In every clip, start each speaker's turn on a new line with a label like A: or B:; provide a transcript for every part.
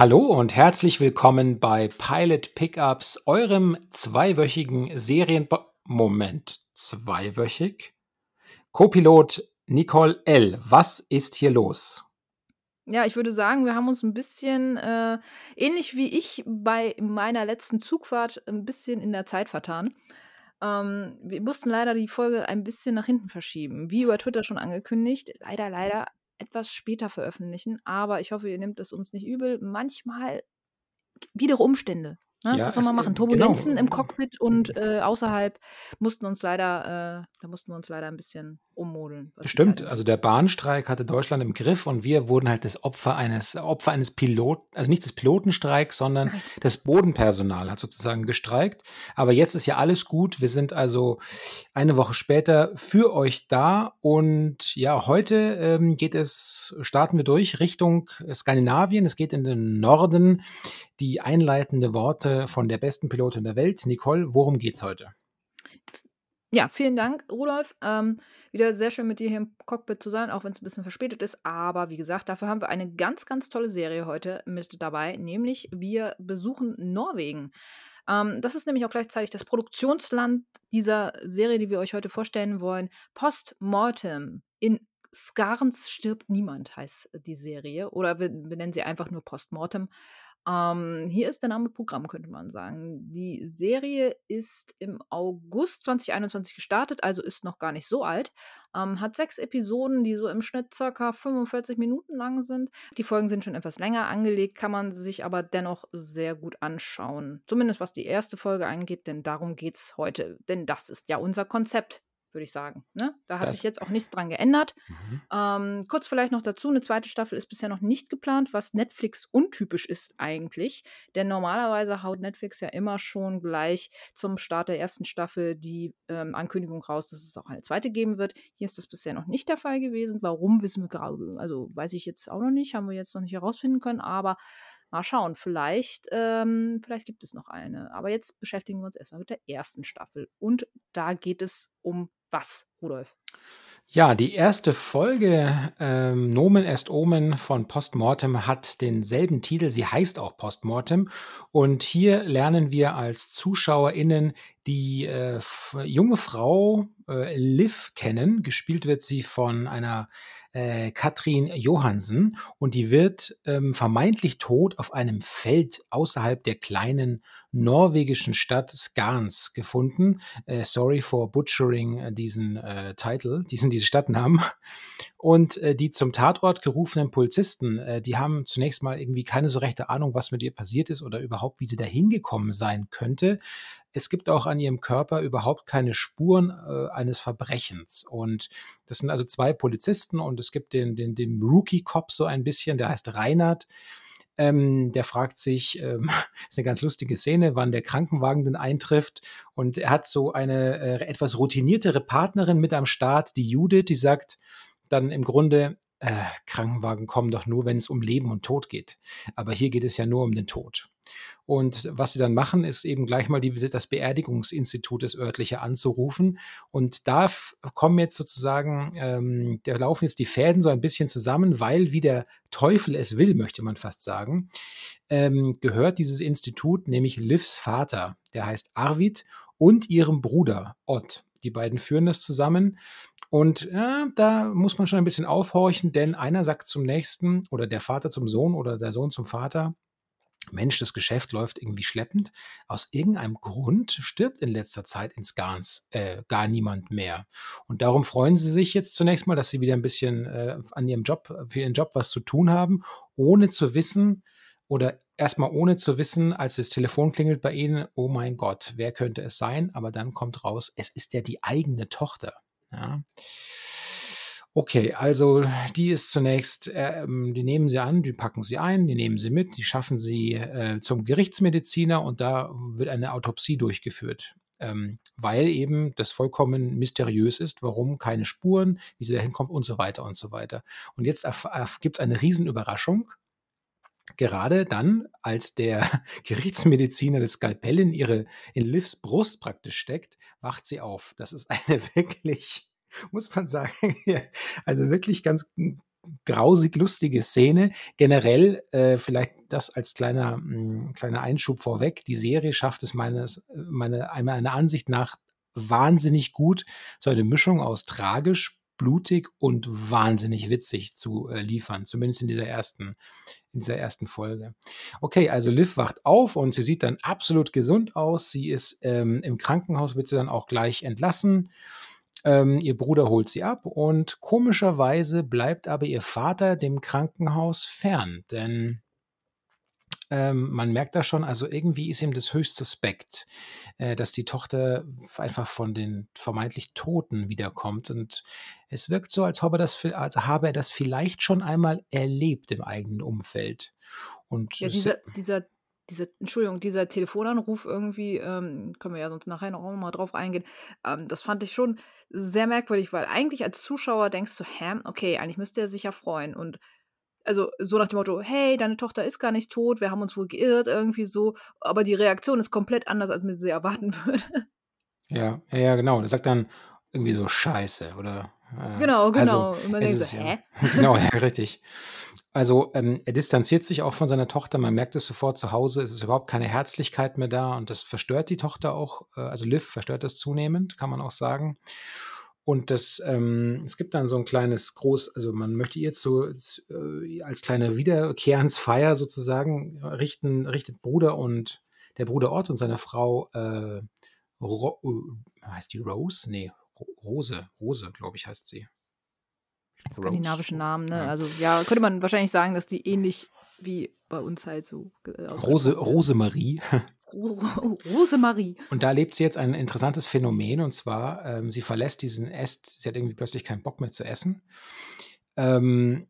A: Hallo und herzlich willkommen bei Pilot Pickups, eurem zweiwöchigen Serien... Moment, zweiwöchig? Co-Pilot Nicole L., was ist hier los?
B: Ja, ich würde sagen, wir haben uns ein bisschen, äh, ähnlich wie ich bei meiner letzten Zugfahrt, ein bisschen in der Zeit vertan. Ähm, wir mussten leider die Folge ein bisschen nach hinten verschieben, wie über Twitter schon angekündigt. Leider, leider etwas später veröffentlichen, aber ich hoffe, ihr nehmt es uns nicht übel. Manchmal widere Umstände. Ne?
A: Ja,
B: Was soll man machen?
A: äh, genau.
B: Turbulenzen im Cockpit und äh, außerhalb mussten uns leider, äh, da mussten wir uns leider ein bisschen ummodeln,
A: Stimmt, also der Bahnstreik hatte Deutschland im Griff und wir wurden halt das Opfer eines Opfer eines Pilot, also nicht des Pilotenstreiks, sondern
B: Nein.
A: das Bodenpersonal hat sozusagen gestreikt. Aber jetzt ist ja alles gut. Wir sind also eine Woche später für euch da und ja, heute ähm, geht es, starten wir durch Richtung Skandinavien. Es geht in den Norden. Die einleitende Worte von der besten Pilotin der Welt, Nicole. Worum geht's heute?
B: Ja, vielen Dank, Rudolf. Ähm, wieder sehr schön mit dir hier im Cockpit zu sein, auch wenn es ein bisschen verspätet ist. Aber wie gesagt, dafür haben wir eine ganz, ganz tolle Serie heute mit dabei, nämlich wir besuchen Norwegen. Ähm, das ist nämlich auch gleichzeitig das Produktionsland dieser Serie, die wir euch heute vorstellen wollen. Postmortem. In Skarns stirbt niemand, heißt die Serie. Oder wir, wir nennen sie einfach nur Postmortem. Ähm, hier ist der Name Programm, könnte man sagen. Die Serie ist im August 2021 gestartet, also ist noch gar nicht so alt. Ähm, hat sechs Episoden, die so im Schnitt circa 45 Minuten lang sind. Die Folgen sind schon etwas länger angelegt, kann man sich aber dennoch sehr gut anschauen. Zumindest was die erste Folge angeht, denn darum geht es heute. Denn das ist ja unser Konzept, würde ich sagen. Ne? Da hat sich
A: Das.
B: jetzt auch nichts dran geändert.
A: Mhm.
B: Ähm, kurz vielleicht noch dazu, eine zweite Staffel ist bisher noch nicht geplant, was Netflix untypisch ist eigentlich. Denn normalerweise haut Netflix ja immer schon gleich zum Start der ersten Staffel die ähm, Ankündigung raus, dass es auch eine zweite geben wird. Hier ist das bisher noch nicht der Fall gewesen. Warum wissen wir gerade, also weiß ich jetzt auch noch nicht, haben wir jetzt noch nicht herausfinden können, aber mal schauen, vielleicht, ähm, vielleicht gibt es noch eine. Aber jetzt beschäftigen wir uns erstmal mit der ersten Staffel. Und da geht es um was, Rudolf?
A: Ja, die erste Folge ähm, Nomen est Omen von Postmortem hat denselben Titel. Sie heißt auch Postmortem. Und hier lernen wir als ZuschauerInnen die äh, junge Frau äh, Liv kennen. Gespielt wird sie von einer äh, Katrin Johansen. Und die wird ähm, vermeintlich tot auf einem Feld außerhalb der kleinen norwegischen Stadt Skans gefunden. Äh, sorry for butchering äh, diesen äh, Titel, diesen, diese Stadtnamen. Und äh, die zum Tatort gerufenen Polizisten, äh, die haben zunächst mal irgendwie keine so rechte Ahnung, was mit ihr passiert ist oder überhaupt, wie sie da hingekommen sein könnte. Es gibt auch an ihrem Körper überhaupt keine Spuren äh, eines Verbrechens. Und das sind also zwei Polizisten und es gibt den, den, den Rookie-Cop so ein bisschen, der heißt Reinhard. Ähm, der fragt sich, ähm, ist eine ganz lustige Szene, wann der Krankenwagen denn eintrifft. Und er hat so eine äh, etwas routiniertere Partnerin mit am Start, die Judith, die sagt dann im Grunde, äh, Krankenwagen kommen doch nur, wenn es um Leben und Tod geht. Aber hier geht es ja nur um den Tod. Und was sie dann machen, ist eben gleich mal die, das Beerdigungsinstitut des örtliche anzurufen. Und da kommen jetzt sozusagen, ähm, da laufen jetzt die Fäden so ein bisschen zusammen, weil wie der Teufel es will, möchte man fast sagen, ähm, gehört dieses Institut nämlich Livs Vater, der heißt Arvid, und ihrem Bruder Ott. Die beiden führen das zusammen. Und ja, da muss man schon ein bisschen aufhorchen, denn einer sagt zum nächsten oder der Vater zum Sohn oder der Sohn zum Vater, Mensch, das Geschäft läuft irgendwie schleppend. Aus irgendeinem Grund stirbt in letzter Zeit ins Garns äh, gar niemand mehr. Und darum freuen sie sich jetzt zunächst mal, dass sie wieder ein bisschen äh, an ihrem Job, für ihren Job was zu tun haben, ohne zu wissen oder erstmal ohne zu wissen, als das Telefon klingelt bei ihnen, oh mein Gott, wer könnte es sein? Aber dann kommt raus, es ist ja die eigene Tochter. Ja. Okay, also die ist zunächst, ähm, die nehmen sie an, die packen sie ein, die nehmen sie mit, die schaffen sie äh, zum Gerichtsmediziner und da wird eine Autopsie durchgeführt. Ähm, weil eben das vollkommen mysteriös ist, warum keine Spuren, wie sie da hinkommt und so weiter und so weiter. Und jetzt gibt es eine Riesenüberraschung. Gerade dann, als der Gerichtsmediziner das Skalpell in ihre, in Livs Brust praktisch steckt, wacht sie auf. Das ist eine wirklich, muss man sagen, also wirklich ganz grausig lustige Szene. Generell, äh, vielleicht das als kleiner, mh, hm, kleiner Einschub vorweg. Die Serie schafft es meines, meine, meiner Ansicht nach wahnsinnig gut, so eine Mischung aus tragisch, blutig und wahnsinnig witzig zu äh, liefern, zumindest in dieser ersten, in dieser ersten Folge. Okay, also Liv wacht auf und sie sieht dann absolut gesund aus. Sie ist ähm, im Krankenhaus, wird sie dann auch gleich entlassen. Ähm, ihr Bruder holt sie ab und komischerweise bleibt aber ihr Vater dem Krankenhaus fern, denn ähm, man merkt da schon, also irgendwie ist ihm das höchst suspekt, äh, dass die Tochter einfach von den vermeintlich Toten wiederkommt. Und es wirkt so, als habe er das, als habe er das vielleicht schon einmal erlebt im eigenen Umfeld. Und
B: Ja,
A: es-
B: dieser, dieser, dieser, Entschuldigung, dieser Telefonanruf irgendwie, ähm, können wir ja sonst nachher noch mal drauf eingehen, ähm, das fand ich schon sehr merkwürdig, weil eigentlich als Zuschauer denkst du, hä, okay, eigentlich müsste er sich ja freuen. Und also so nach dem Motto, hey, deine Tochter ist gar nicht tot, wir haben uns wohl geirrt, irgendwie so. Aber die Reaktion ist komplett anders, als man sie erwarten würde.
A: ja, ja, ja, genau. Er sagt dann irgendwie so Scheiße oder. äh,
B: Genau,
A: also,
B: genau. Und man denkt so,
A: ist ja,
B: hä?
A: genau, ja, richtig. Also ähm, er distanziert sich auch von seiner Tochter. Man merkt es sofort zu Hause. Es ist überhaupt keine Herzlichkeit mehr da und das verstört die Tochter auch. Äh, also Liv verstört das zunehmend, kann man auch sagen. Und das, ähm, es gibt dann so ein kleines Groß, also man möchte ihr zu, äh, als kleine Wiederkehrensfeier sozusagen richten, richtet Bruder und der Bruder Ott und seine Frau, äh, Ro, äh, heißt die Rose? Nee, Ro Rose, Rose, glaube ich, heißt sie.
B: Skandinavischen
A: Rose.
B: Namen, ne?
A: Ja.
B: Also ja, könnte man wahrscheinlich sagen, dass die ähnlich wie bei uns halt so äh,
A: Rose. Rosemarie.
B: Ro- Ro- Rosemarie.
A: Und da lebt sie jetzt ein interessantes Phänomen und zwar, ähm, sie verlässt diesen Est, sie hat irgendwie plötzlich keinen Bock mehr zu essen. Ähm,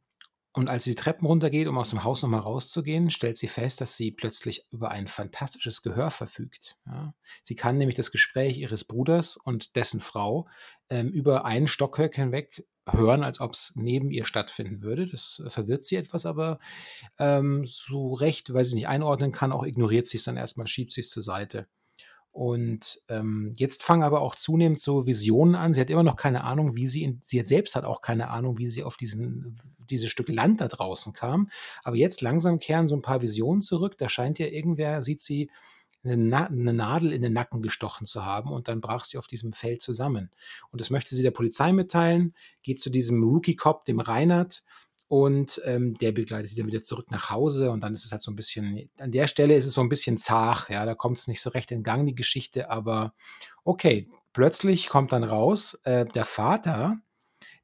A: und als sie die Treppen runtergeht, um aus dem Haus nochmal rauszugehen, stellt sie fest, dass sie plötzlich über ein fantastisches Gehör verfügt. Ja. Sie kann nämlich das Gespräch ihres Bruders und dessen Frau ähm, über einen Stockwerk hinweg hören, als ob es neben ihr stattfinden würde. Das äh, verwirrt sie etwas, aber ähm, so recht, weil sie nicht einordnen kann, auch ignoriert sie es dann erstmal, schiebt sie es zur Seite. Und ähm, jetzt fangen aber auch zunehmend so Visionen an. Sie hat immer noch keine Ahnung, wie sie, in, sie selbst hat auch keine Ahnung, wie sie auf diesen, dieses Stück Land da draußen kam. Aber jetzt langsam kehren so ein paar Visionen zurück. Da scheint ja irgendwer, sieht sie, eine, Na eine Nadel in den Nacken gestochen zu haben und dann brach sie auf diesem Feld zusammen. Und das möchte sie der Polizei mitteilen, geht zu diesem Rookie-Cop, dem Reinhard, und ähm, der begleitet sie dann wieder zurück nach Hause und dann ist es halt so ein bisschen, an der Stelle ist es so ein bisschen zart, ja, da kommt es nicht so recht in Gang, die Geschichte, aber okay, plötzlich kommt dann raus, äh, der Vater,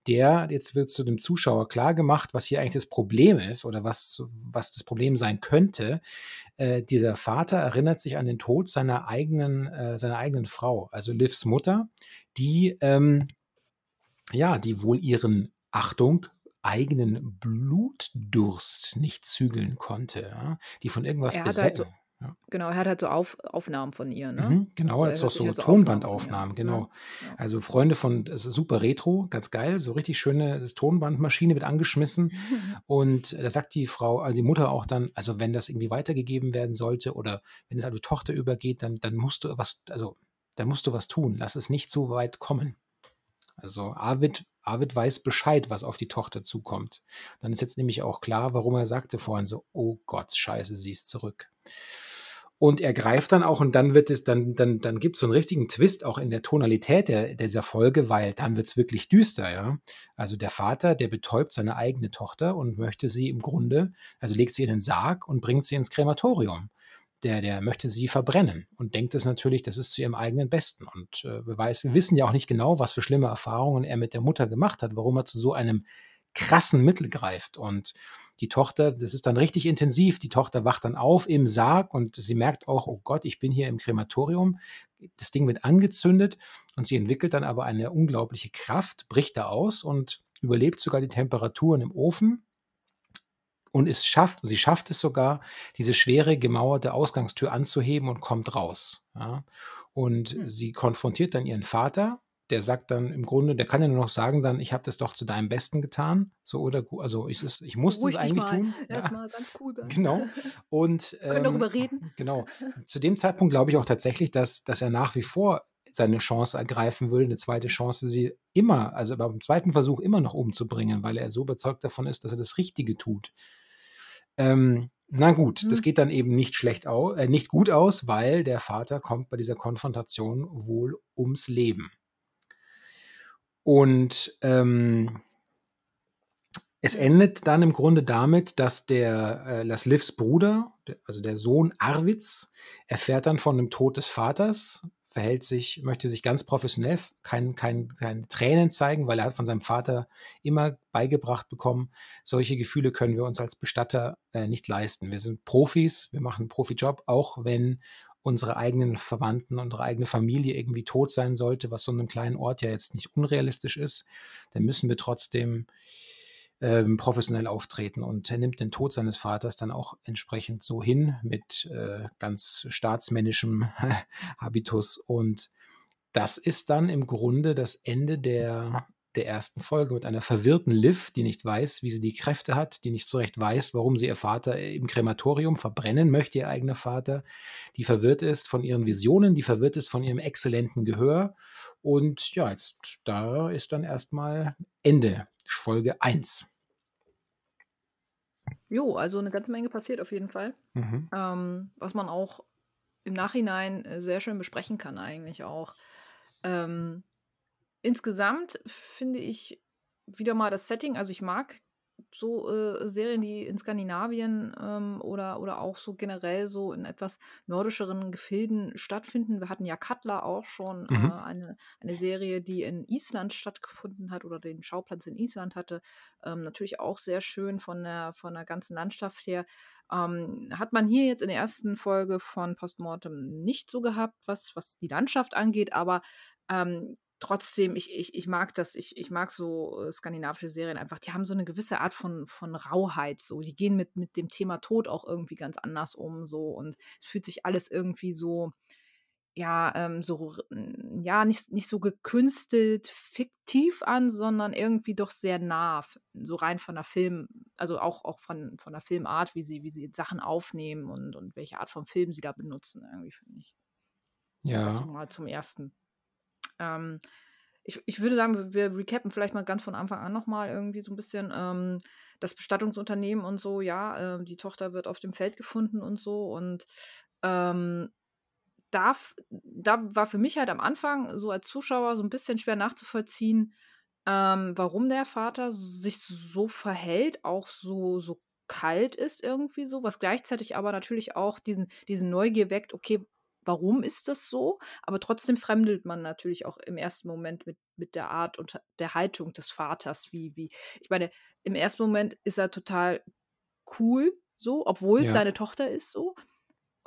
A: der, jetzt wird zu dem Zuschauer klar gemacht, was hier eigentlich das Problem ist oder was, was das Problem sein könnte. Äh, dieser Vater erinnert sich an den Tod seiner eigenen, äh, seiner eigenen Frau, also Livs Mutter, die, ähm, ja, die wohl ihren, Achtung, eigenen Blutdurst nicht zügeln konnte, ja, die von irgendwas besetzt.
B: halt
A: ja.
B: genau, er hat halt so Auf, Aufnahmen von ihr, ne?
A: Mhm, genau,
B: er
A: auch
B: hört sich
A: so
B: halt
A: Tonbandaufnahmen,
B: an,
A: genau.
B: ne? Ja.
A: Also Freunde von, super retro, ganz geil, so richtig schöne Tonbandmaschine wird angeschmissen und da sagt die Frau, also die Mutter auch dann, also wenn das irgendwie weitergegeben werden sollte oder wenn es an die Tochter übergeht, dann, dann musst du was, also dann musst du was tun, lass es nicht so weit kommen. Also Arvid, Arvid weiß Bescheid, was auf die Tochter zukommt. Dann ist jetzt nämlich auch klar, warum er sagte vorhin so, oh Gott, scheiße, sie ist zurück. Und er greift dann auch und dann wird es, dann, dann, dann gibt es so einen richtigen Twist auch in der Tonalität der, dieser Folge, weil dann wird es wirklich düster, ja. Also der Vater, der betäubt seine eigene Tochter und möchte sie im Grunde, also legt sie in den Sarg und bringt sie ins Krematorium. Der, der möchte sie verbrennen und denkt es natürlich, das ist zu ihrem eigenen Besten. Und äh, wir, weiß, wir wissen ja auch nicht genau, was für schlimme Erfahrungen er mit der Mutter gemacht hat, warum er zu so einem krassen Mittel greift. Und die Tochter, das ist dann richtig intensiv. Die Tochter wacht dann auf im Sarg und sie merkt auch, oh Gott, ich bin hier im Krematorium. Das Ding wird angezündet und sie entwickelt dann aber eine unglaubliche Kraft, bricht da aus und überlebt sogar die Temperaturen im Ofen. Und es schafft, sie schafft es sogar, diese schwere gemauerte Ausgangstür anzuheben und kommt raus. Ja. Und
B: Hm.
A: sie konfrontiert dann ihren Vater, der sagt dann im Grunde, der kann ja nur noch sagen dann, ich habe das doch zu deinem Besten getan. So oder also ich, ist, ich musste es eigentlich
B: mal.
A: tun. Ja,
B: Erstmal ganz cool
A: genau. Und
B: Wir können darüber
A: ähm,
B: reden.
A: genau. Zu dem Zeitpunkt glaube ich auch tatsächlich, dass, dass er nach wie vor seine Chance ergreifen würde, eine zweite Chance, sie immer, also beim zweiten Versuch immer noch umzubringen, weil er so überzeugt davon ist, dass er das Richtige tut. Ähm, na gut, mhm. das geht dann eben nicht schlecht aus, äh, nicht gut aus, weil der Vater kommt bei dieser Konfrontation wohl ums Leben. Und ähm, es endet dann im Grunde damit, dass der äh, Laslivs Bruder, der, also der Sohn Arvids, erfährt dann von dem Tod des Vaters, verhält sich, möchte sich ganz professionell, kein, kein, keine Tränen zeigen, weil er hat von seinem Vater immer beigebracht bekommen, solche Gefühle können wir uns als Bestatter äh, nicht leisten. Wir sind Profis, wir machen einen Profijob, auch wenn unsere eigenen Verwandten, unsere eigene Familie irgendwie tot sein sollte, was so einem kleinen Ort ja jetzt nicht unrealistisch ist, dann müssen wir trotzdem ähm, professionell auftreten. Und er nimmt den Tod seines Vaters dann auch entsprechend so hin mit äh, ganz staatsmännischem Habitus. Und das ist dann im Grunde das Ende der, der ersten Folge mit einer verwirrten Liv, die nicht weiß, wie sie die Kräfte hat, die nicht so recht weiß, warum sie ihr Vater im Krematorium verbrennen möchte, ihr eigener Vater, die verwirrt ist von ihren Visionen, die verwirrt ist von ihrem exzellenten Gehör. Und ja, jetzt da ist dann erstmal Ende Folge 1.
B: Jo, also eine ganze Menge passiert auf jeden Fall.
A: Mhm.
B: Ähm, was man auch im Nachhinein äh, sehr schön besprechen kann, eigentlich auch. Ähm, insgesamt finde ich wieder mal das Setting, also ich mag so äh, Serien, die in Skandinavien ähm, oder, oder auch so generell so in etwas nordischeren Gefilden stattfinden. Wir hatten ja Katla auch schon, äh, mhm. äh, eine, eine Serie, die in Island stattgefunden hat oder den Schauplatz in Island hatte. Ähm, natürlich auch sehr schön von der, von der ganzen Landschaft her. Ähm, hat man hier jetzt in der ersten Folge von Postmortem nicht so gehabt, was, was die Landschaft angeht, aber ähm, trotzdem, ich, ich, ich mag das, ich, ich mag so äh, skandinavische Serien einfach, die haben so eine gewisse Art von, von Rauheit, so, die gehen mit, mit dem Thema Tod auch irgendwie ganz anders um, so, und es fühlt sich alles irgendwie so, ja, ähm, so, ja, nicht, nicht so gekünstelt fiktiv an, sondern irgendwie doch sehr nah, so rein von der Film, also auch, auch von, von der Filmart, wie sie, wie sie Sachen aufnehmen und, und welche Art von Film sie da benutzen, irgendwie, finde ich.
A: Ja.
B: Das mal zum ersten. Ähm, ich, ich würde sagen, wir recappen vielleicht mal ganz von Anfang an nochmal irgendwie so ein bisschen ähm, das Bestattungsunternehmen und so. Ja, äh, die Tochter wird auf dem Feld gefunden und so. Und ähm, da, da war für mich halt am Anfang so als Zuschauer so ein bisschen schwer nachzuvollziehen, ähm, warum der Vater sich so verhält, auch so, so kalt ist irgendwie so, was gleichzeitig aber natürlich auch diesen, diesen Neugier weckt, okay, warum ist das so? Aber trotzdem fremdelt man natürlich auch im ersten Moment mit, mit der Art und der Haltung des Vaters. Wie, wie, ich meine, im ersten Moment ist er total cool, so, obwohl es ja. seine Tochter ist, so.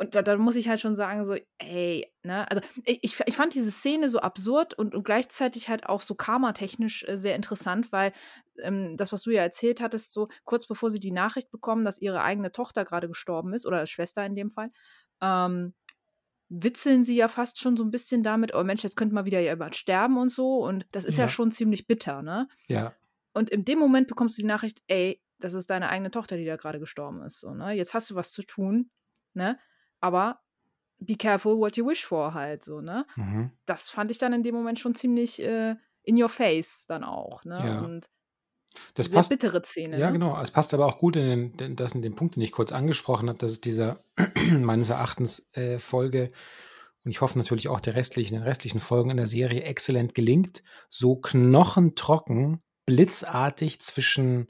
B: Und da, da, muss ich halt schon sagen, so, ey, ne, also ich, ich fand diese Szene so absurd und, und gleichzeitig halt auch so karmatechnisch äh, sehr interessant, weil ähm, das, was du ja erzählt hattest, so kurz bevor sie die Nachricht bekommen, dass ihre eigene Tochter gerade gestorben ist, oder Schwester in dem Fall, ähm, witzeln sie ja fast schon so ein bisschen damit, oh Mensch, jetzt könnte mal wieder jemand sterben und so. Und das ist ja, ja schon ziemlich bitter, ne?
A: Ja.
B: Und in dem Moment bekommst du die Nachricht, ey, das ist deine eigene Tochter, die da gerade gestorben ist. So, ne? Jetzt hast du was zu tun, ne? Aber be careful what you wish for halt so, ne?
A: Mhm.
B: Das fand ich dann in dem Moment schon ziemlich äh, in your face dann auch, ne?
A: Ja.
B: Und
A: das
B: sehr
A: passt,
B: bittere Szene.
A: Ja,
B: ne?
A: genau. Es passt aber auch gut in den, den, das in den Punkt, den ich kurz angesprochen habe, dass es dieser meines Erachtens äh, Folge und ich hoffe natürlich auch der restlichen, den restlichen Folgen in der Serie exzellent gelingt, so knochentrocken, blitzartig zwischen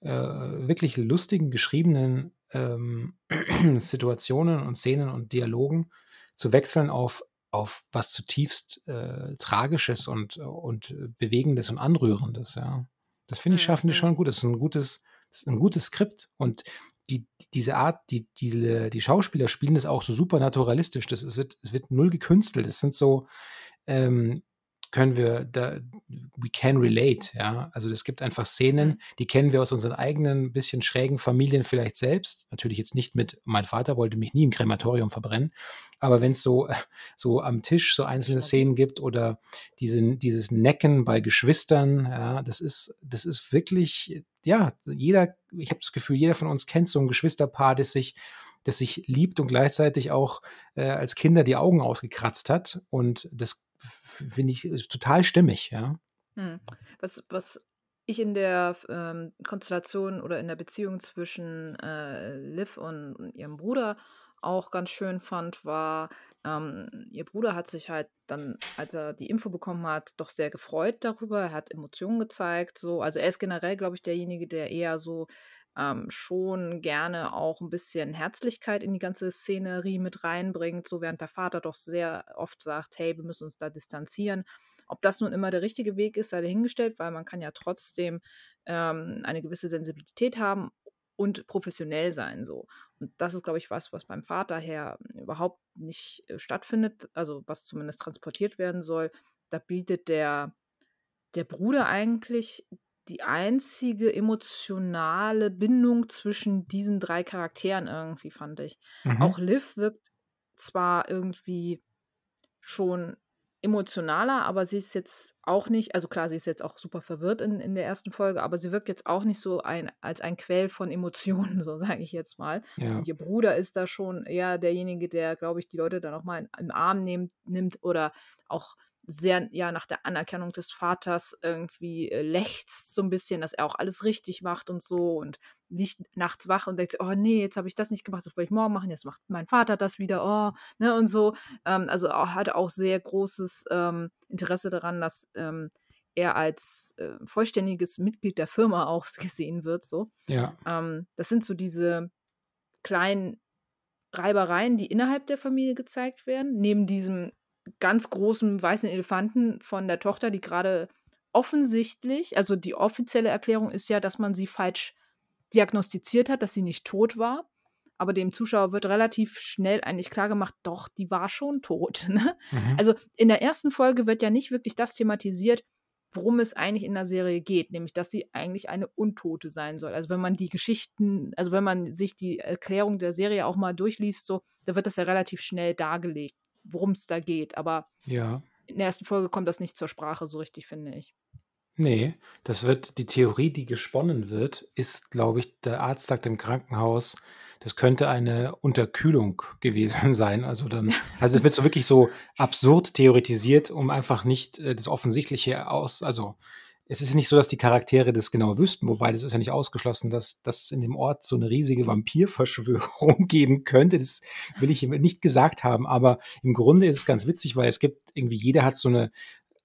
A: äh, wirklich lustigen, geschriebenen ähm, Situationen und Szenen und Dialogen zu wechseln auf, auf was zutiefst äh, Tragisches und, und Bewegendes und Anrührendes. Ja. Das finde ich, schaffen die mhm. schon gut. Das ist ein gutes, ist ein gutes Skript. Und die, diese Art, die, die, die Schauspieler spielen das auch so super naturalistisch. Das, es, wird, es wird null gekünstelt. Es sind so, ähm, können wir da, we can relate, ja. Also es gibt einfach Szenen, mhm. die kennen wir aus unseren eigenen, bisschen schrägen Familien vielleicht selbst. Natürlich jetzt nicht mit, mein Vater wollte mich nie im Krematorium verbrennen, aber wenn es so, so am Tisch so einzelne Szenen gibt oder diese, dieses Necken bei Geschwistern, ja, das ist, das ist wirklich, ja, jeder, ich habe das Gefühl, jeder von uns kennt so ein Geschwisterpaar, das sich das sich liebt und gleichzeitig auch äh, als Kinder die Augen ausgekratzt hat. Und das finde ich total stimmig, ja.
B: Mhm. Was was ich in der ähm, Konstellation oder in der Beziehung zwischen, äh, Liv und und ihrem Bruder auch ganz schön fand, war, ähm, ihr Bruder hat sich halt dann, als er die Info bekommen hat, doch sehr gefreut darüber. Er hat Emotionen gezeigt, so. Also, er ist generell, glaube ich, derjenige, der eher so, ähm, schon gerne auch ein bisschen Herzlichkeit in die ganze Szenerie mit reinbringt, so während der Vater doch sehr oft sagt: „Hey, wir müssen uns da distanzieren.“ ob das nun immer der richtige Weg ist, sei dahingestellt, weil man kann ja trotzdem ähm, eine gewisse Sensibilität haben und professionell sein so. Und das ist, glaube ich, was, was beim Vater her überhaupt nicht äh, stattfindet, also was zumindest transportiert werden soll. Da bietet der, der Bruder eigentlich die einzige emotionale Bindung zwischen diesen drei Charakteren irgendwie, fand ich. Mhm. Auch Liv wirkt zwar irgendwie schon emotionaler, aber sie ist jetzt auch nicht also klar, sie ist jetzt auch super verwirrt in in der ersten Folge, aber sie wirkt jetzt auch nicht so ein als ein Quell von Emotionen, so sage ich jetzt mal. Ja. Und ihr Bruder ist da schon eher derjenige, der, glaube ich, die Leute dann auch mal in im Arm nehmt nimmt oder auch sehr ja nach der Anerkennung des Vaters irgendwie äh, lechzt so ein bisschen, dass er auch alles richtig macht und so und liegt nachts wach und denkt, oh nee, jetzt habe ich das nicht gemacht, das wollte ich morgen machen, jetzt macht mein Vater das wieder, oh, ne, und so. Ähm, also auch, hat auch sehr großes ähm, Interesse daran, dass ähm, er als äh, vollständiges Mitglied der Firma auch gesehen wird, so.
A: Ja.
B: Ähm, das sind so diese kleinen Reibereien, die innerhalb der Familie gezeigt werden, neben diesem ganz großen weißen Elefanten von der Tochter, die gerade offensichtlich, also die offizielle Erklärung ist ja, dass man sie falsch diagnostiziert hat, dass sie nicht tot war. Aber dem Zuschauer wird relativ schnell eigentlich klar gemacht, doch, die war schon tot. Ne? Mhm. Also in der ersten Folge wird ja nicht wirklich das thematisiert, worum es eigentlich in der Serie geht, nämlich dass sie eigentlich eine Untote sein soll. Also wenn man die Geschichten, also wenn man sich die Erklärung der Serie auch mal durchliest, so, da wird das ja relativ schnell dargelegt worum es da geht. Aber
A: ja.
B: in der ersten Folge kommt das nicht zur Sprache, so richtig, finde ich.
A: Nee, das wird, die Theorie, die gesponnen wird, ist, glaube ich, der Arzt sagt im Krankenhaus, das könnte eine Unterkühlung gewesen sein. Also dann, also es wird so wirklich so absurd theoretisiert, um einfach nicht äh, das Offensichtliche aus, also es ist nicht so, dass die Charaktere das genau wüssten, wobei das ist ja nicht ausgeschlossen, dass, dass es in dem Ort so eine riesige Vampirverschwörung geben könnte. Das will ich nicht gesagt haben, aber im Grunde ist es ganz witzig, weil es gibt irgendwie, jeder hat so eine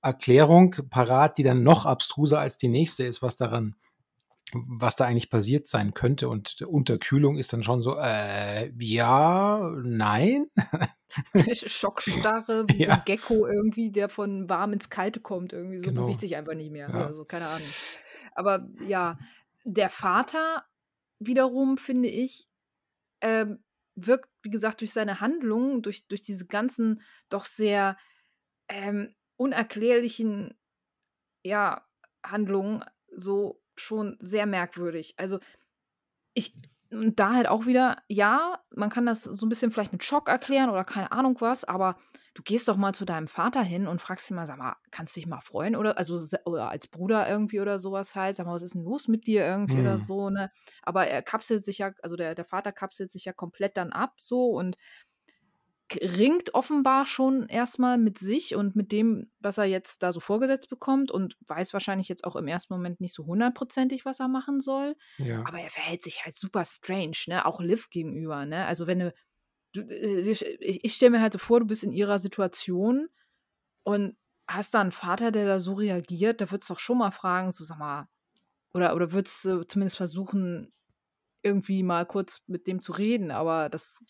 A: Erklärung parat, die dann noch abstruser als die nächste ist, was daran was da eigentlich passiert sein könnte. Und Unterkühlung ist dann schon so, äh, ja, nein.
B: Schockstarre, wie ja. so ein Gecko irgendwie, der von warm ins Kalte kommt, irgendwie so genau. bewegt sich einfach nicht mehr. Ja. Also, keine Ahnung. Aber ja, der Vater wiederum, finde ich, ähm, wirkt, wie gesagt, durch seine Handlungen, durch, durch diese ganzen doch sehr ähm, unerklärlichen ja, Handlungen so schon sehr merkwürdig. Also, ich und da halt auch wieder, ja, man kann das so ein bisschen vielleicht mit Schock erklären oder keine Ahnung was, aber du gehst doch mal zu deinem Vater hin und fragst ihn mal: „Sag mal, kannst du dich mal freuen?“ Oder also, oder als Bruder irgendwie oder sowas halt: „Sag mal, was ist denn los mit dir?“ irgendwie oder mhm. so, ne? Aber er kapselt sich ja also, der der Vater kapselt sich ja komplett dann ab so und ringt offenbar schon erstmal mit sich und mit dem, was er jetzt da so vorgesetzt bekommt und weiß wahrscheinlich jetzt auch im ersten Moment nicht so hundertprozentig, was er machen soll.
A: Ja.
B: Aber er verhält sich halt super strange, ne? Auch Liv gegenüber, ne? Also wenn du, du äh, ich, ich stelle mir halt so vor, du bist in ihrer Situation und hast da einen Vater, der da so reagiert, da würdest du doch schon mal fragen, so sag mal, oder, oder würdest du zumindest versuchen, irgendwie mal kurz mit dem zu reden, aber das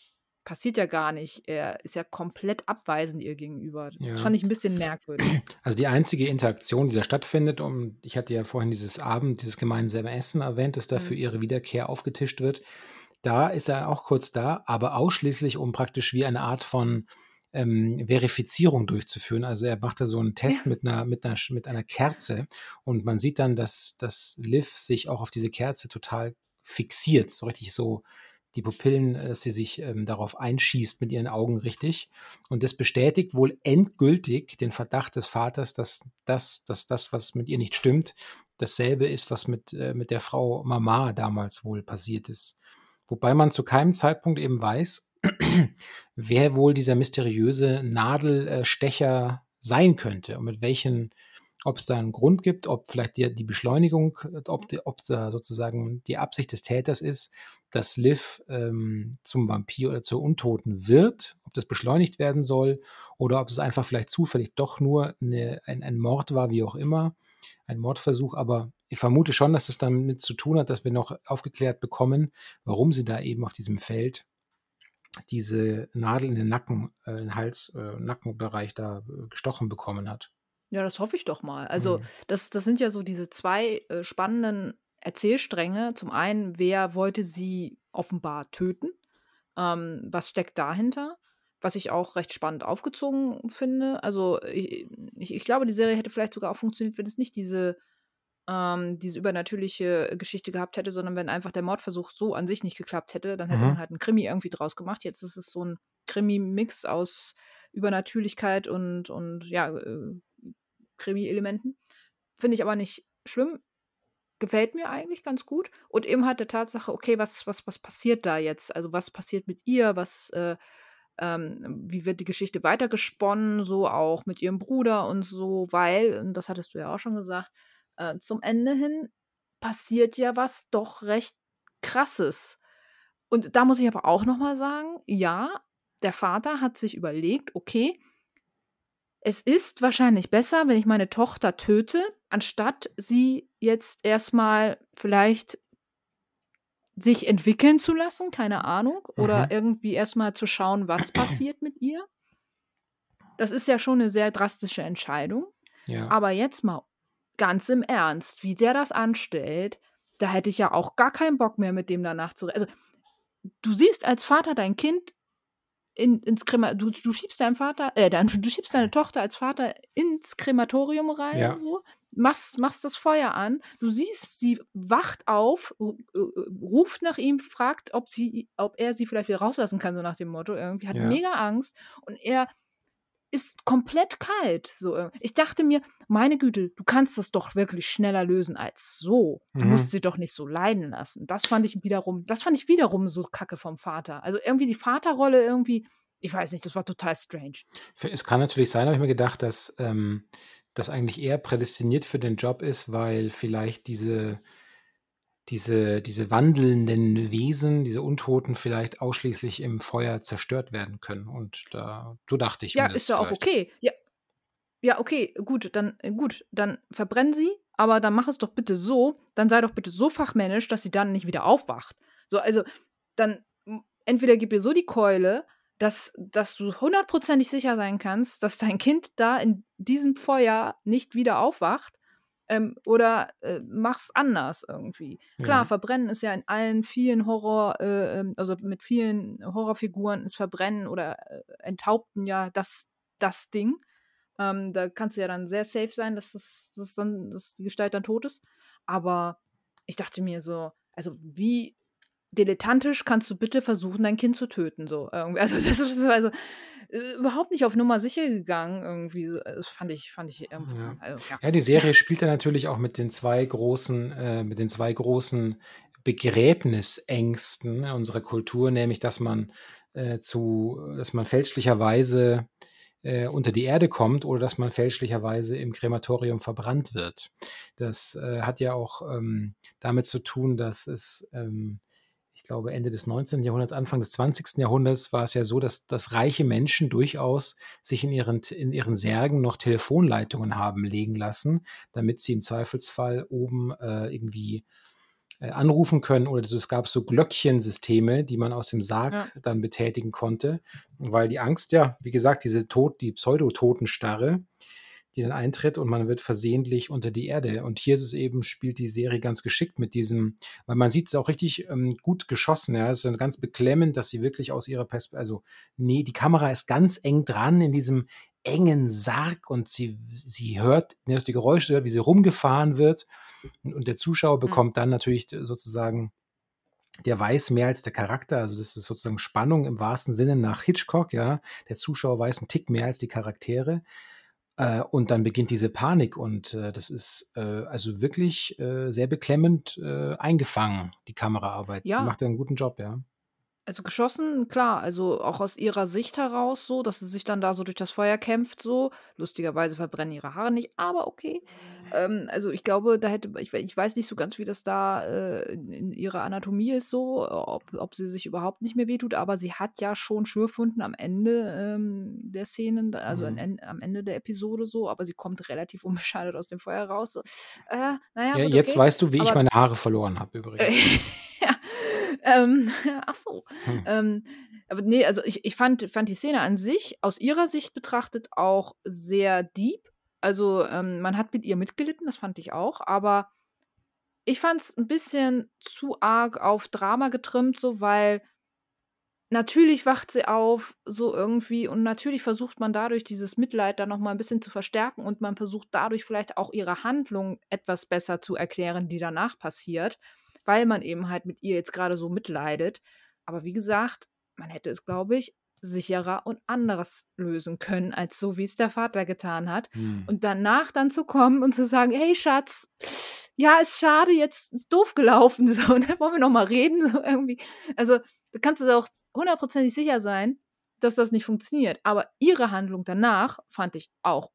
B: passiert ja gar nicht. Er ist ja komplett abweisend ihr gegenüber. Das ja. fand ich ein bisschen merkwürdig.
A: Also die einzige Interaktion, die da stattfindet, um, ich hatte ja vorhin dieses Abend, dieses gemeinsame Essen erwähnt, das da mhm. für ihre Wiederkehr aufgetischt wird. Da ist er auch kurz da, aber ausschließlich, um praktisch wie eine Art von ähm, Verifizierung durchzuführen. Also er macht da so einen Test ja. mit, einer, mit, einer, mit einer Kerze und man sieht dann, dass, dass Liv sich auch auf diese Kerze total fixiert, so richtig so die Pupillen, äh, dass sie sich ähm, darauf einschießt mit ihren Augen richtig. Und das bestätigt wohl endgültig den Verdacht des Vaters, dass das, dass das, was mit ihr nicht stimmt, dasselbe ist, was mit, äh, mit der Frau Mama damals wohl passiert ist. Wobei man zu keinem Zeitpunkt eben weiß, wer wohl dieser mysteriöse Nadelstecher sein könnte und mit welchen ob es da einen Grund gibt, ob vielleicht die, die Beschleunigung, ob, die, ob da sozusagen die Absicht des Täters ist, dass Liv ähm, zum Vampir oder zur Untoten wird, ob das beschleunigt werden soll oder ob es einfach vielleicht zufällig doch nur eine, ein, ein Mord war, wie auch immer, ein Mordversuch. Aber ich vermute schon, dass es damit zu tun hat, dass wir noch aufgeklärt bekommen, warum sie da eben auf diesem Feld diese Nadel in den Nacken, äh, in den Hals, äh, Nackenbereich da äh, gestochen bekommen hat.
B: Ja, das hoffe ich doch mal. Also, Mhm. das das sind ja so diese zwei äh, spannenden Erzählstränge. Zum einen, wer wollte sie offenbar töten? Ähm, was steckt dahinter? Was ich auch recht spannend aufgezogen finde. Also, ich ich ich glaube, die Serie hätte vielleicht sogar auch funktioniert, wenn es nicht diese ähm, diese übernatürliche Geschichte gehabt hätte, sondern wenn einfach der Mordversuch so an sich nicht geklappt hätte, dann hätte man mhm. halt 'n Krimi irgendwie draus gemacht. Jetzt ist es so ein Krimi-Mix aus Übernatürlichkeit und und ja, äh Krimi-Elementen. Finde ich aber nicht schlimm. Gefällt mir eigentlich ganz gut. Und eben halt der Tatsache, okay, was, was, was passiert da jetzt? Also, was passiert mit ihr? Was, äh, ähm, wie wird die Geschichte weitergesponnen? So auch mit ihrem Bruder und so, weil, und das hattest du ja auch schon gesagt, äh, zum Ende hin passiert ja was doch recht krasses. Und da muss ich aber auch nochmal sagen, ja, der Vater hat sich überlegt, okay, es ist wahrscheinlich besser, wenn ich meine Tochter töte, anstatt sie jetzt erstmal vielleicht sich entwickeln zu lassen, keine Ahnung, oder mhm. irgendwie erstmal zu schauen, was passiert mit ihr. Das ist ja schon eine sehr drastische Entscheidung. Ja. Aber jetzt mal ganz im Ernst, wie der das anstellt, da hätte ich ja auch gar keinen Bock mehr mit dem danach zu. Also, du siehst als Vater dein Kind in, ins Krema du, du schiebst deinen Vater, äh, dein, du schiebst deine Tochter als Vater ins Krematorium rein, ja. so, machst, machst das Feuer an, du siehst, sie wacht auf, äh, ruft nach ihm, fragt, ob sie, ob er sie vielleicht wieder rauslassen kann, so nach dem Motto, irgendwie, hat ja. mega Angst und er ist komplett kalt. So. Ich dachte mir, meine Güte, du kannst das doch wirklich schneller lösen als so. Du mhm. musst sie doch nicht so leiden lassen. Das fand ich wiederum, das fand ich wiederum so kacke vom Vater. Also irgendwie die Vaterrolle irgendwie, ich weiß nicht, das war total strange.
A: Es kann natürlich sein, habe ich mir gedacht, dass ähm, das eigentlich eher prädestiniert für den Job ist, weil vielleicht diese diese, diese wandelnden Wesen, diese Untoten vielleicht ausschließlich im Feuer zerstört werden können. Und da, so dachte ich
B: ja,
A: mir.
B: Ja, ist ja auch okay. Ja. ja, okay, gut, dann äh, gut, dann verbrennen sie, aber dann mach es doch bitte so, dann sei doch bitte so fachmännisch, dass sie dann nicht wieder aufwacht. So, also dann entweder gib ihr so die Keule, dass, dass du hundertprozentig sicher sein kannst, dass dein Kind da in diesem Feuer nicht wieder aufwacht ähm, oder äh, mach's anders irgendwie. Klar, ja. Verbrennen ist ja in allen vielen Horror, äh, ähm, also mit vielen Horrorfiguren ist Verbrennen oder äh, Enthaupten ja das, das Ding. Ähm, da kannst du ja dann sehr safe sein, dass, das, dass, dann, dass die Gestalt dann tot ist. Aber ich dachte mir so, also wie dilettantisch kannst du bitte versuchen, dein Kind zu töten? So irgendwie. Also das ist also überhaupt nicht auf Nummer sicher gegangen irgendwie. Das fand ich, fand ich irgendwie.
A: Ja. Also, ja. ja. die Serie spielt ja natürlich auch mit den zwei großen, äh, mit den zwei großen Begräbnisängsten unserer Kultur, nämlich dass man äh, zu, dass man fälschlicherweise äh, unter die Erde kommt oder dass man fälschlicherweise im Krematorium verbrannt wird. Das äh, hat ja auch ähm, damit zu tun, dass es ähm, ich glaube, Ende des 19. Jahrhunderts, Anfang des 20. Jahrhunderts war es ja so, dass, dass reiche Menschen durchaus sich in ihren, in ihren Särgen noch Telefonleitungen haben legen lassen, damit sie im Zweifelsfall oben äh, irgendwie äh, anrufen können. Oder so, es gab so Glöckchensysteme, die man aus dem Sarg ja. dann betätigen konnte, weil die Angst, ja, wie gesagt, diese Tod, die Pseudototensstarre, die dann eintritt und man wird versehentlich unter die Erde. Und hier ist es eben, spielt die Serie ganz geschickt mit diesem, weil man sieht es auch richtig ähm, gut geschossen. Ja, es ist ganz beklemmend, dass sie wirklich aus ihrer Perspektive, also nee, die Kamera ist ganz eng dran in diesem engen Sarg und sie, sie hört die Geräusche, hört, wie sie rumgefahren wird. Und, und der Zuschauer mhm. bekommt dann natürlich sozusagen der weiß mehr als der Charakter, also das ist sozusagen Spannung im wahrsten Sinne nach Hitchcock, ja. Der Zuschauer weiß einen Tick mehr als die Charaktere. Äh, und dann beginnt diese Panik und äh, das ist äh, also wirklich äh, sehr beklemmend äh, eingefangen, die Kameraarbeit. Die
B: Ja.
A: macht ja einen guten Job, ja.
B: Also geschossen, klar, also auch aus ihrer Sicht heraus so, dass sie sich dann da so durch das Feuer kämpft so. Lustigerweise verbrennen ihre Haare nicht, aber okay. Ähm, also ich glaube, da hätte ich ich weiß nicht so ganz, wie das da, äh, in in ihrer Anatomie ist so, ob ob sie sich überhaupt nicht mehr wehtut, aber sie hat ja schon Schürfwunden am Ende, ähm, der Szenen, also
A: Mhm.
B: en am Ende der Episode so, aber sie kommt relativ unbeschadet aus dem Feuer raus so. Äh, na ja,
A: jetzt
B: okay,
A: weißt du, wie ich
B: aber
A: meine Haare verloren habe übrigens.
B: Ähm, ach so.
A: Hm.
B: Ähm, aber ne, also ich ich fand fand die Szene an sich aus ihrer Sicht betrachtet auch sehr deep. Also, ähm, man hat mit ihr mitgelitten, das fand ich auch, aber ich fand's 'n bisschen zu arg auf Drama getrimmt so, weil natürlich wacht sie auf so irgendwie und natürlich versucht man dadurch dieses Mitleid dann noch mal 'n bisschen zu verstärken und man versucht dadurch vielleicht auch ihre Handlung etwas besser zu erklären, die danach passiert, weil man eben halt mit ihr jetzt grade so mitleidet. Aber wie gesagt, man hätte es, glaube ich, sicherer und anders lösen können, als so, wie's der Vater getan hat.
A: Mhm.
B: Und danach dann zu kommen und zu sagen: „Hey Schatz, ja, ist schade, jetzt ist doof gelaufen, so, ne? Wollen wir noch mal reden?“ So irgendwie. Also, da kannst du auch hundertprozentig sicher sein, dass das nicht funktioniert. Aber ihre Handlung danach fand ich auch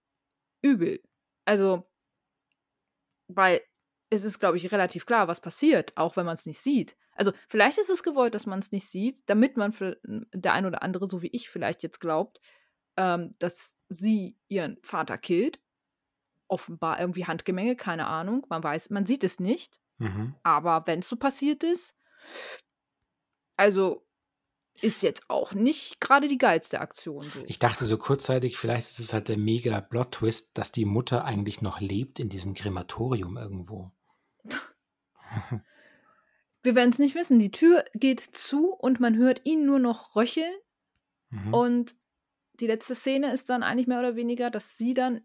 B: übel. Also weil es ist, glaube ich, relativ klar, was passiert, auch wenn man's nicht sieht. Also, vielleicht ist es gewollt, dass man's nicht sieht, damit man hm, der ein oder andere, so wie ich vielleicht jetzt glaubt, ähm, dass sie ihren Vater killt. Offenbar irgendwie Handgemenge, keine Ahnung. Man weiß man sieht es nicht.
A: Mhm.
B: Aber wenn's so passiert ist also, ist jetzt auch nicht grade die geilste Aktion so.
A: Ich dachte so kurzzeitig, vielleicht ist es halt der mega Plot-Twist, dass die Mutter eigentlich noch lebt in diesem Krematorium irgendwo.
B: Wir werden's nicht wissen. Die Tür geht zu und man hört ihn nur noch röcheln.
A: Mhm.
B: Und die letzte Szene ist dann eigentlich mehr oder weniger, dass sie dann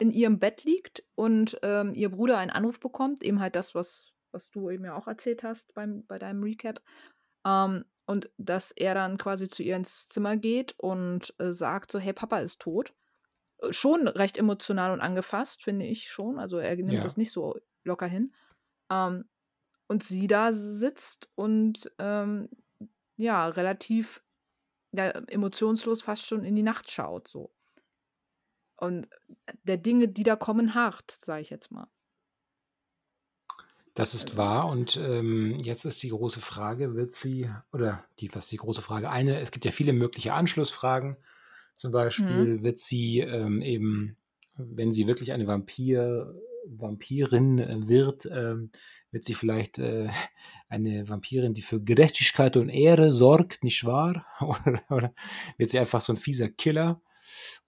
B: in ihrem Bett liegt und, ähm, ihr Bruder einen Anruf bekommt, eben halt das, was was du eben ja auch erzählt hast beim bei deinem Recap. Ähm, und dass er dann quasi zu ihr ins Zimmer geht und, äh, sagt so: „Hey, Papa ist tot.“ Äh, schon recht emotional und angefasst, finde ich schon. Also, er nimmt
A: Ja.
B: das nicht so locker hin. Ähm, und sie da sitzt und, ähm, ja, relativ, ja, emotionslos fast schon in die Nacht schaut so. Und der Dinge, die da kommen, harrt, sage ich jetzt mal.
A: Das ist
B: Also
A: wahr und, ähm, jetzt ist die große Frage, wird sie oder die was ist die große Frage? Eine es gibt ja viele mögliche Anschlussfragen. Zum
B: Mhm.
A: Beispiel wird sie, ähm, eben, wenn sie wirklich eine Vampir Vampirin, äh, wird, ähm, wird sie vielleicht, äh, eine Vampirin, die für Gerechtigkeit und Ehre sorgt, nicht wahr? Oder oder wird sie einfach so 'n fieser Killer?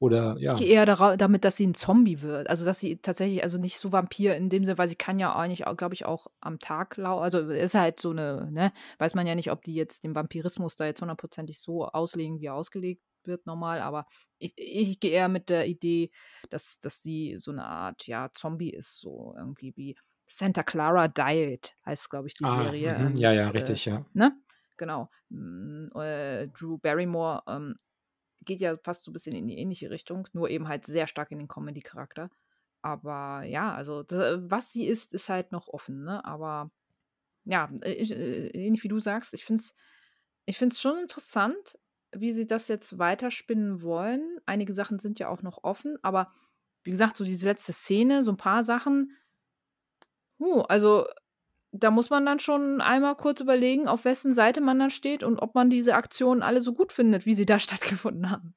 A: Oder
B: Ich
A: ja.
B: gehe eher darau damit, dass sie 'n Zombie wird. Also, dass sie tatsächlich also, nicht so Vampir in dem Sinne, weil sie kann ja eigentlich glaube ich, auch am Tag lau also, ist halt so 'ne ne, weiß man ja nicht, ob die jetzt den Vampirismus da jetzt hundertprozentig so auslegen, wie ausgelegt wird normal, aber ich ich gehe eher mit der Idee, dass dass sie so 'ne Art, ja, Zombie ist, so irgendwie wie Santa Clara Diet heißt, glaube ich, die
A: Ah,
B: Serie,
A: mhm.
B: ähm,
A: Ja, ja,
B: mit, äh
A: richtig, ja.
B: ne? Genau. Hm, äh, Drew Barrymore, ähm, geht ja fast so 'n bisschen in die ähnliche Richtung, nur eben halt sehr stark in den Comedy-Charakter. Aber ja, also, d was sie ist, ist halt noch offen, ne? Aber ja, äh, ich äh, ähnlich wie du sagst, ich finde es ich finde es schon interessant, wie sie das jetzt weiterspinnen wollen. Einige Sachen sind ja auch noch offen, aber wie gesagt, so diese letzte Szene, so 'n paar Sachen hu, also, da muss man dann schon einmal kurz überlegen, auf wessen Seite man dann steht und ob man diese Aktionen alle so gut findet, wie sie da stattgefunden haben.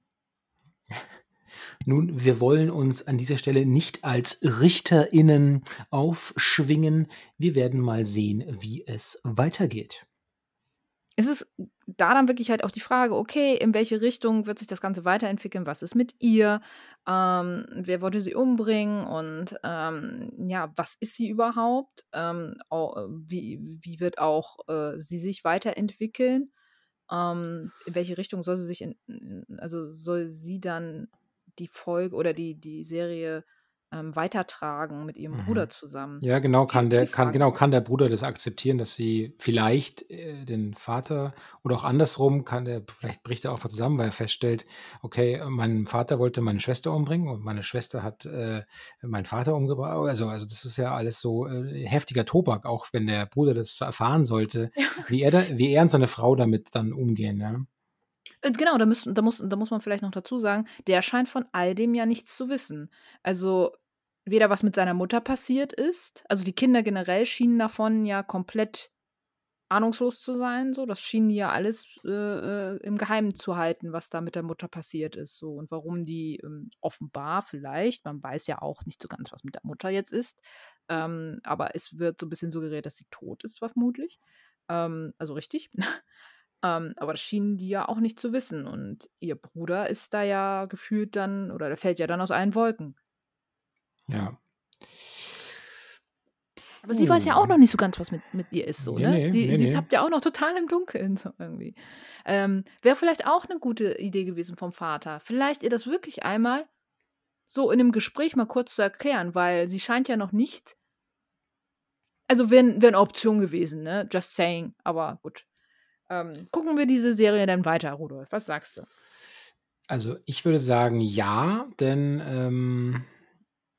A: Nun, wir wollen uns an dieser Stelle nicht als RichterInnen aufschwingen. Wir werden mal sehen, wie es weitergeht.
B: Es ist da dann wirklich halt auch die Frage, okay, in welche Richtung wird sich das Ganze weiterentwickeln? Was ist mit ihr? Ähm, wer wollte sie umbringen? Und, ähm, ja, was ist sie überhaupt? Ähm, wie wie wird auch, äh, sie sich weiterentwickeln? Ähm, in welche Richtung soll sie sich in also, soll sie dann die Folge oder die die Serie ähm, weitertragen mit ihrem Bruder
A: Mhm.
B: zusammen.
A: Ja, genau, kann der kann genau, kann der Bruder das akzeptieren, dass sie vielleicht, äh, den Vater oder auch andersrum kann der vielleicht bricht er auch zusammen, weil er feststellt: „Okay, mein Vater wollte meine Schwester umbringen und meine Schwester hat, äh, meinen Vater umgebracht.“ Also also, das ist ja alles so, äh, heftiger Tobak, auch wenn der Bruder das erfahren sollte,
B: Ja,
A: wie er da wie er und seine Frau damit dann umgehen, ja.
B: Äh, genau, da müssen da muss da muss man vielleicht noch dazu sagen, der scheint von all dem ja nichts zu wissen. Also, weder was mit seiner Mutter passiert ist also, die Kinder generell schienen davon ja komplett ahnungslos zu sein so. Das schienen die ja alles, äh, äh, im Geheimen zu halten, was da mit der Mutter passiert ist so und warum die, ähm, offenbar vielleicht man weiß ja auch nicht so ganz, was mit der Mutter jetzt ist, ähm, aber es wird so 'n bisschen suggeriert, dass sie tot ist vermutlich. Ähm, also richtig. Ähm, aber das schienen die ja auch nicht zu wissen und ihr Bruder ist da ja gefühlt dann oder der fällt ja dann aus allen Wolken.
A: Ja.
B: Aber sie weiß ja auch
A: Puh.
B: noch nicht so ganz, was mit mit ihr ist so,
A: Ne,
B: ne?
A: ne,
B: Sie
A: ne,
B: sie tappt ja auch noch total im Dunkeln so irgendwie. Ähm, wäre vielleicht auch 'ne gute Idee gewesen vom Vater. Vielleicht ihr das wirklich einmal so in 'nem Gespräch mal kurz zu erklären, weil sie scheint ja noch nicht also, wäre wäre 'ne Option gewesen, ne? Just saying, aber gut. Ähm, gucken wir diese Serie denn weiter, Rudolf? Was sagst du?
A: Also, ich würde sagen, ja, denn, ähm,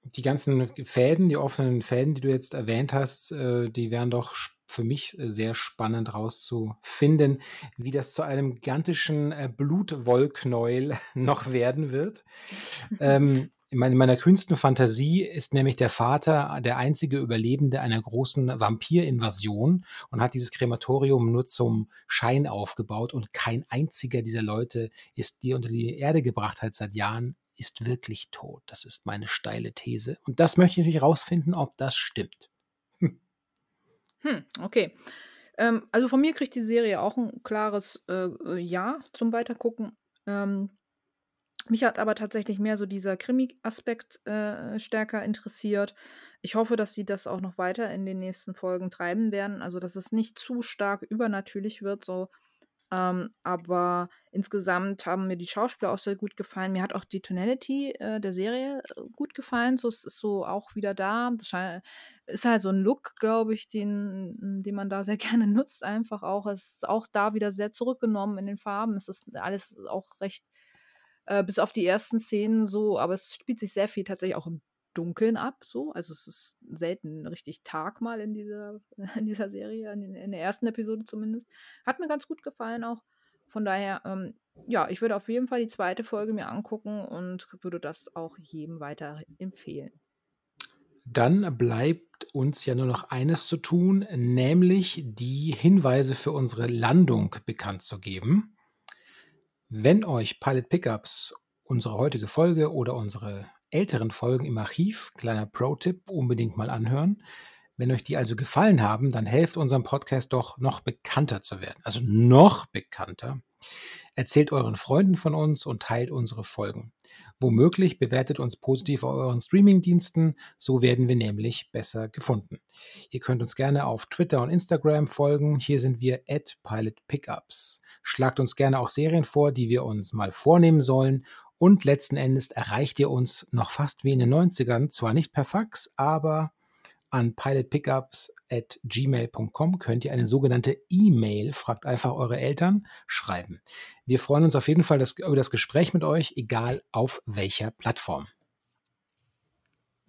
A: die ganzen Fäden, die offenen Fäden, die du jetzt erwähnt hast, äh, die wären doch für mich, äh, sehr spannend rauszufinden, wie das zu einem gigantischen, äh, Blutwollknäuel noch werden wird. Ähm, in mein in meiner kühnsten Fantasie ist nämlich der Vater der einzige Überlebende einer großen Vampirinvasion und hat dieses Krematorium nur zum Schein aufgebaut und kein einziger dieser Leute ist, die er unter die Erde gebracht hat seit Jahren, ist wirklich tot. Das ist meine steile These. Und das möchte ich natürlich rausfinden, ob das stimmt. Hm.
B: Hm, okay. Ähm, also, von mir kriegt die Serie auch 'n klares, äh, Ja zum Weitergucken. Ähm, mich hat aber tatsächlich mehr so dieser Krimi-Aspekt, äh, stärker interessiert. Ich hoffe, dass sie das auch noch weiter in den nächsten Folgen treiben werden, also, dass es nicht zu stark übernatürlich wird so. Ähm, aber insgesamt haben mir die Schauspieler auch sehr gut gefallen. Mir hat auch die Tonality, äh, der Serie, äh, gut gefallen. So, es ist so auch wieder da. Das ist halt so 'n Look, glaube ich, den den man da sehr gerne nutzt einfach auch. Es ist auch da wieder sehr zurückgenommen in den Farben. Es ist alles auch recht äh, bis auf die ersten Szenen so aber es spielt sich sehr viel tatsächlich auch im Dunkeln ab so. Also, es ist selten richtig Tag mal in dieser in dieser Serie, in in der ersten Episode zumindest. Hat mir ganz gut gefallen auch. Von daher, ähm, ja, ich würde auf jeden Fall die 2. Folge mir angucken und würde das auch jedem weiterempfehlen.
A: Dann bleibt uns ja nur noch eines zu tun, nämlich die Hinweise für unsere Landung bekannt zu geben. Wenn euch Pilot Pickups unsere heutige Folge oder unsere älteren Folgen im Archiv kleiner Pro-Tipp, unbedingt mal anhören. Wenn euch die also gefallen haben, dann helft unserem Podcast doch, noch bekannter zu werden. Also, noch bekannter. Erzählt euren Freunden von uns und teilt unsere Folgen. Womöglich bewertet uns positiv auf euren Streamingdiensten, so werden wir nämlich besser gefunden. Ihr könnt uns gerne auf Twitter und Instagram folgen. Hier sind wir @pilotpickups. Schlagt uns gerne auch Serien vor, die wir uns mal vornehmen sollen und letzten Endes erreicht ihr uns noch fast wie in den 90ern, zwar nicht per Fax, aber an pilotpickups@gmail.com könnt ihr eine sogenannte E-Mail, fragt einfach eure Eltern, schreiben. Wir freuen uns auf jeden Fall das über das Gespräch mit euch, egal auf welcher Plattform.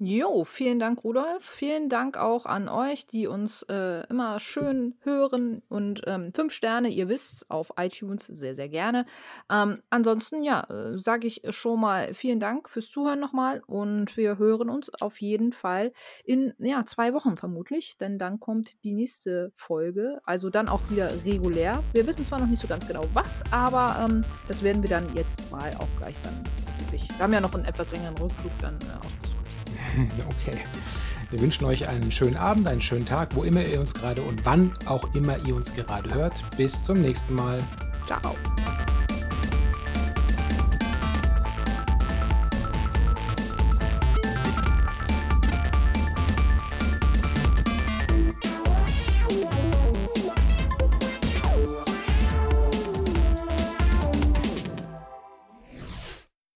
B: Jo, vielen Dank, Rudolf. Vielen Dank auch an euch, die uns, äh, immer schön hören und, ähm, 5 Sterne, ihr wisst's, auf iTunes sehr, sehr gerne. Ähm, ansonsten, ja, äh, sage ich schon mal vielen Dank fürs Zuhören noch mal und wir hören uns auf jeden Fall in, ja, 2 Wochen vermutlich, denn dann kommt die nächste Folge, also dann auch wieder regulär. Wir wissen zwar noch nicht so ganz genau was, aber, ähm, das werden wir dann jetzt mal auch gleich dann wirklich wir haben ja noch 'n etwas längeren Rückflug dann, äh, ausdiskutiert.
A: Okay. Wir wünschen euch einen schönen Abend, einen schönen Tag, wo immer ihr uns gerade und wann auch immer ihr uns gerade hört. Bis zum nächsten Mal.
B: Tschau.